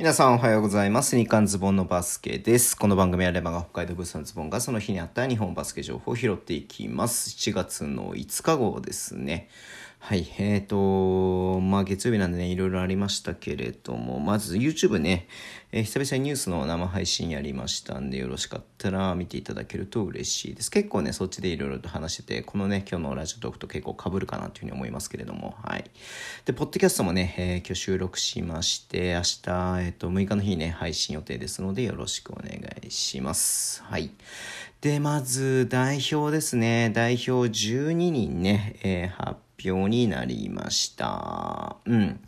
皆さんおはようございます。日刊ズボンのバスケです。この番組はレバが北海道物産ズボンがその日にあった日本バスケ情報を拾っていきます。7月の5日号ですね。はい。えっ、と、まあ月曜日なんでね、いろいろありましたけれども、まず YouTube ね、えー久々にニュースの生配信やりましたんで、よろしかったら見ていただけると嬉しいです。結構ね、そっちでいろいろと話してて、このね、今日のラジオトークと結構被るかなというふうに思いますけれども、はい。で、ポッドキャストもね、えー今日収録しまして、明日、えっ、と、6日の日ね、配信予定ですので、よろしくお願いします。はい。で、まず、代表ですね。代表12人ね、えー発表になりました。うん。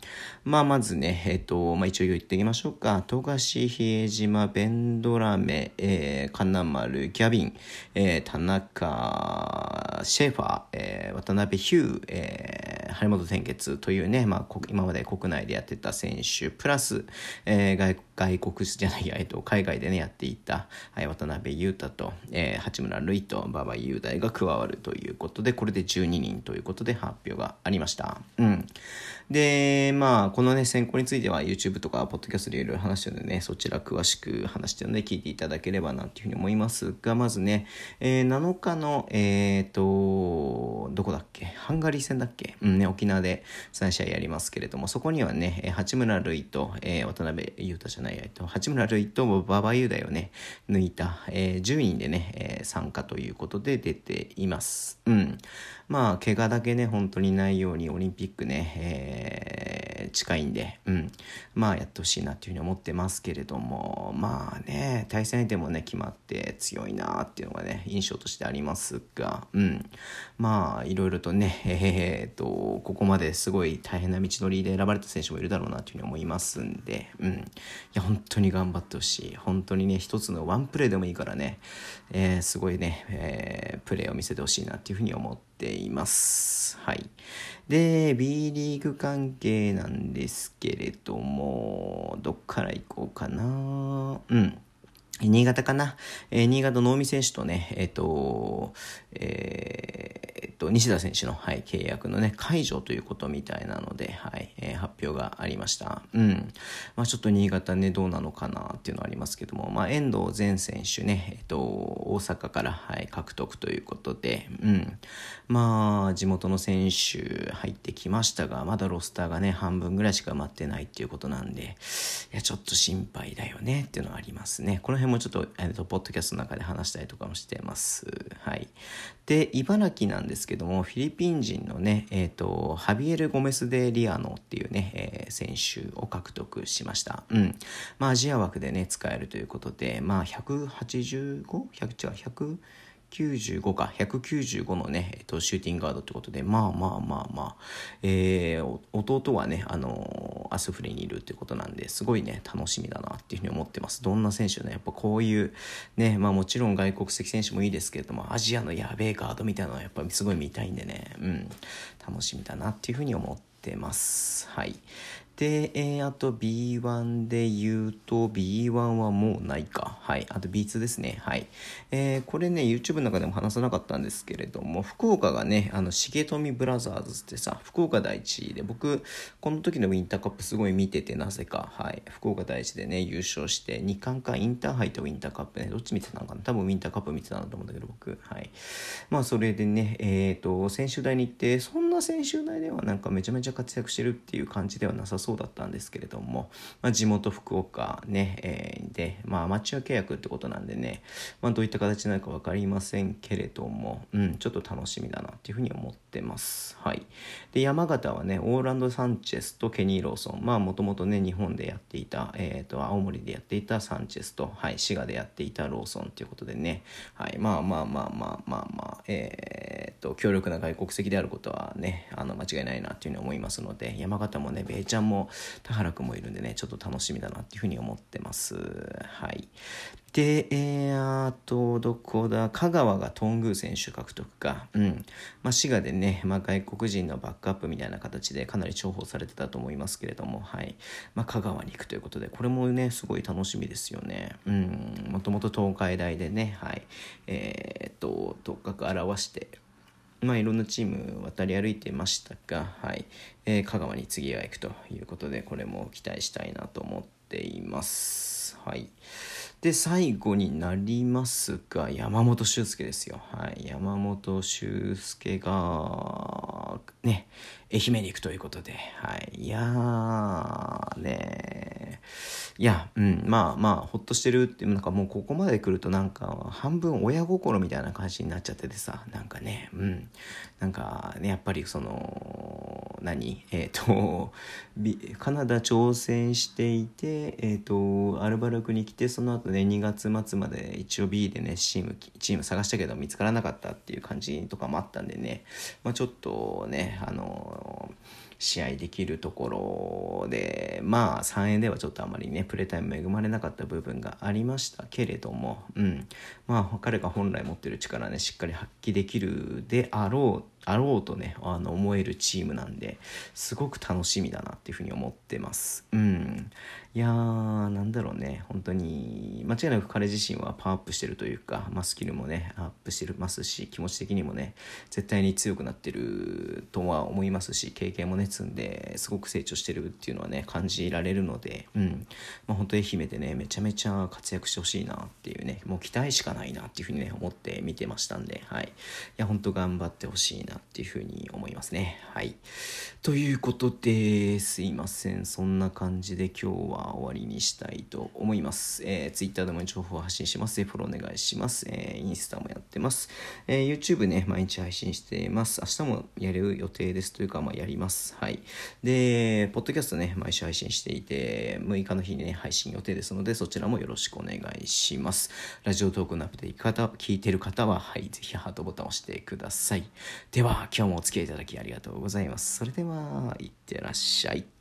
まあ、まずね、えっ、と、まあ、一応言っていきましょうか。富樫、比江島、ベンドラメ、えー、金丸、ギャビン、えー、田中、シェファー、えー、渡辺ヒュー、えー、張本天傑というね、まあ、今まで国内でやってた選手、プラス、えー、外外国じゃないや、えっと、海外でね、やっていた、はい、渡辺裕太と、えー、八村塁と馬場雄大が加わるということで、これで12人ということで発表がありました。うん。で、まあ、このね、選考については YouTube とか、ポッドキャストでいろいろ話してるのでね、そちら詳しく話してるので聞いていただければなというふうに思いますが、まずね、えー7日の、えっ、と、どこだっけ？ハンガリー戦だっけ？うんね、沖縄で3試合やりますけれども、そこにはね、八村塁と、えー渡辺裕太じゃない、えっと、八村塁と馬場雄大をね、抜いた、えー10人でね、えー参加ということで出ています。うん。まあ、怪我だけね、本当にないように、オリンピックね、えー近いんで、うん。まあ、やってほしいなっていうふうに思ってますけれども、まあね、対戦相手もね、決まって強いなっていうのがね、印象としてありますが、うん。まあ、いろいろとね、えーっと、ここまですごい大変な道のりで選ばれた選手もいるだろうなというふうに思いますんで、うん。いや、本当に頑張ってほしい。本当にね、一つのワンプレーでもいいからね、えーすごいね、えープレーを見せてほしいなっていうふうに思ってています。はい。で、B リーグ関係なんですけれども、どっから行こうかな。うん。新潟かな、えー新潟の能見選手とね、えっ、と、えーと、西田選手の、はい、契約のね、解除ということみたいなので、はい、えー発表がありました。うん。まあちょっと新潟ね、どうなのかなっていうのはありますけども、まあ遠藤前選手ね、えっと、大阪から、はい、獲得ということで、うん。まあ、地元の選手入ってきましたが、まだロスターがね、半分ぐらいしか埋まってないっていうことなんで、いや、ちょっと心配だよねっていうのはありますね。この辺もちょっと、えっと、ポッドキャストの中で話したりとかもしてます。はい。で、茨城なんですけども、フィリピン人のね、えっ、と、ハビエル・ゴメス・デ・リアノっていうね、えー選手を獲得しました。うん。まあ、アジア枠でね、使えるということで、まあ、185?100 違う、100 195か195のね、えっと、シューティングガードってことでまあまあまあまあ、えー弟はねあのアスフレにいるってことなんですごいね楽しみだなっていうふうに思ってます。どんな選手ねやっぱこういうねまあもちろん外国籍選手もいいですけれどもアジアのやべえガードみたいなのはやっぱりすごい見たいんでねうん楽しみだなっていうふうに思ってます。はい。で、えーあと B1 で言うと B1 はもうないか。はい。あと B2 ですね。はい。えーこれね、YouTube の中でも話さなかったんですけれども、福岡がね、あの、重富ブラザーズってさ、福岡第一で、僕、この時のウィンターカップすごい見てて、なぜか、はい。福岡第一でね、優勝して、2冠か、インターハイとウィンターカップね、どっち見てたのかな多分ウィンターカップ見てたなと思うんだけど、僕。はい。まあ、それでね、えっ、と、選手代に行って、そんな選手代ではなんかめちゃめちゃ活躍してるっていう感じではなさそうそうだったんですけれども、まあ、地元福岡ね、えーで、まあ、アマチュア契約ってことなんでね、まあ、どういった形なるか分かりませんけれども、うん、ちょっと楽しみだなっていうふうに思ってます。はい。で、山形はね、オーランド・サンチェスとケニー・ローソン、まあ、もともとね、日本でやっていた、えっ、と、青森でやっていたサンチェスと、はい、滋賀でやっていたローソンということでね、はい、まあまあまあまあまあまあ、えっ、と、強力な外国籍であることはね、あの、間違いないなっていうふうに思いますので、山形もね、ベイちゃんも田原君もいるんでね、ちょっと楽しみだなっていうふうに思ってます。はい。で、えー、あと、どこだ、香川が頓宮選手獲得か。うん。まあ、滋賀でね、まあ、外国人のバックアップみたいな形でかなり重宝されてたと思いますけれども、はい。まあ、香川に行くということで、これもね、すごい楽しみですよね。うん。もともと東海大でね、はい。えーっと、頭角表して、まあ、いろんなチーム渡り歩いてましたが、はい。えー香川に次は行くということでこれも期待したいなと思っています。はい。で最後になりますが山本修介ですよ。はい。山本修介がね愛媛に行くということで。はい。いやーねいや、うん、まあまあ、ほっとしてるって、なんかもうここまで来るとなんか、半分親心みたいな感じになっちゃっててさ、なんかね、うん、なんかね、やっぱりその、何？えっ、ー、と、カナダ挑戦していて、えっ、ー、と、アルバルクに来て、その後ね、2月末まで一応 B でね、チーム、チーム探したけど見つからなかったっていう感じとかもあったんでね、まあちょっとね、あの試合できるところでまあ3円ではちょっとあまりねプレータイム恵まれなかった部分がありましたけれども、うん、まあ彼が本来持ってる力ねしっかり発揮できるであろうあろうとねあの思えるチームなんですごく楽しみだなっていうふうに思ってます。うん。いやーなんだろうね。本当に間違いなく彼自身はパワーアップしてるというか、まあ、スキルもねアップしてますし気持ち的にもね絶対に強くなってるとは思いますし経験もね積んですごく成長してるっていうのはね感じられるのでうん。まあ本当愛媛でねめちゃめちゃ活躍してほしいなっていうねもう期待しかないなっていうふうにね思って見てましたんではい。いや本当頑張ってほしいな。なっていうふうに思いますね。はい。ということで、すいません。そんな感じで今日は終わりにしたいと思います。えー、Twitter でも情報を発信します。フォローお願いします。えー、インスタもやってます。えー、YouTube ね、毎日配信しています。明日もやる予定ですというか、まあ、やります。はい。で、ポッドキャストね、毎週配信していて、6日の日にね、配信予定ですので、そちらもよろしくお願いします。ラジオトークのアップで聞いてる方は、はい、ぜひハートボタンを押してください。では、今日もお付き合いいただきありがとうございます。それでは、いってらっしゃい。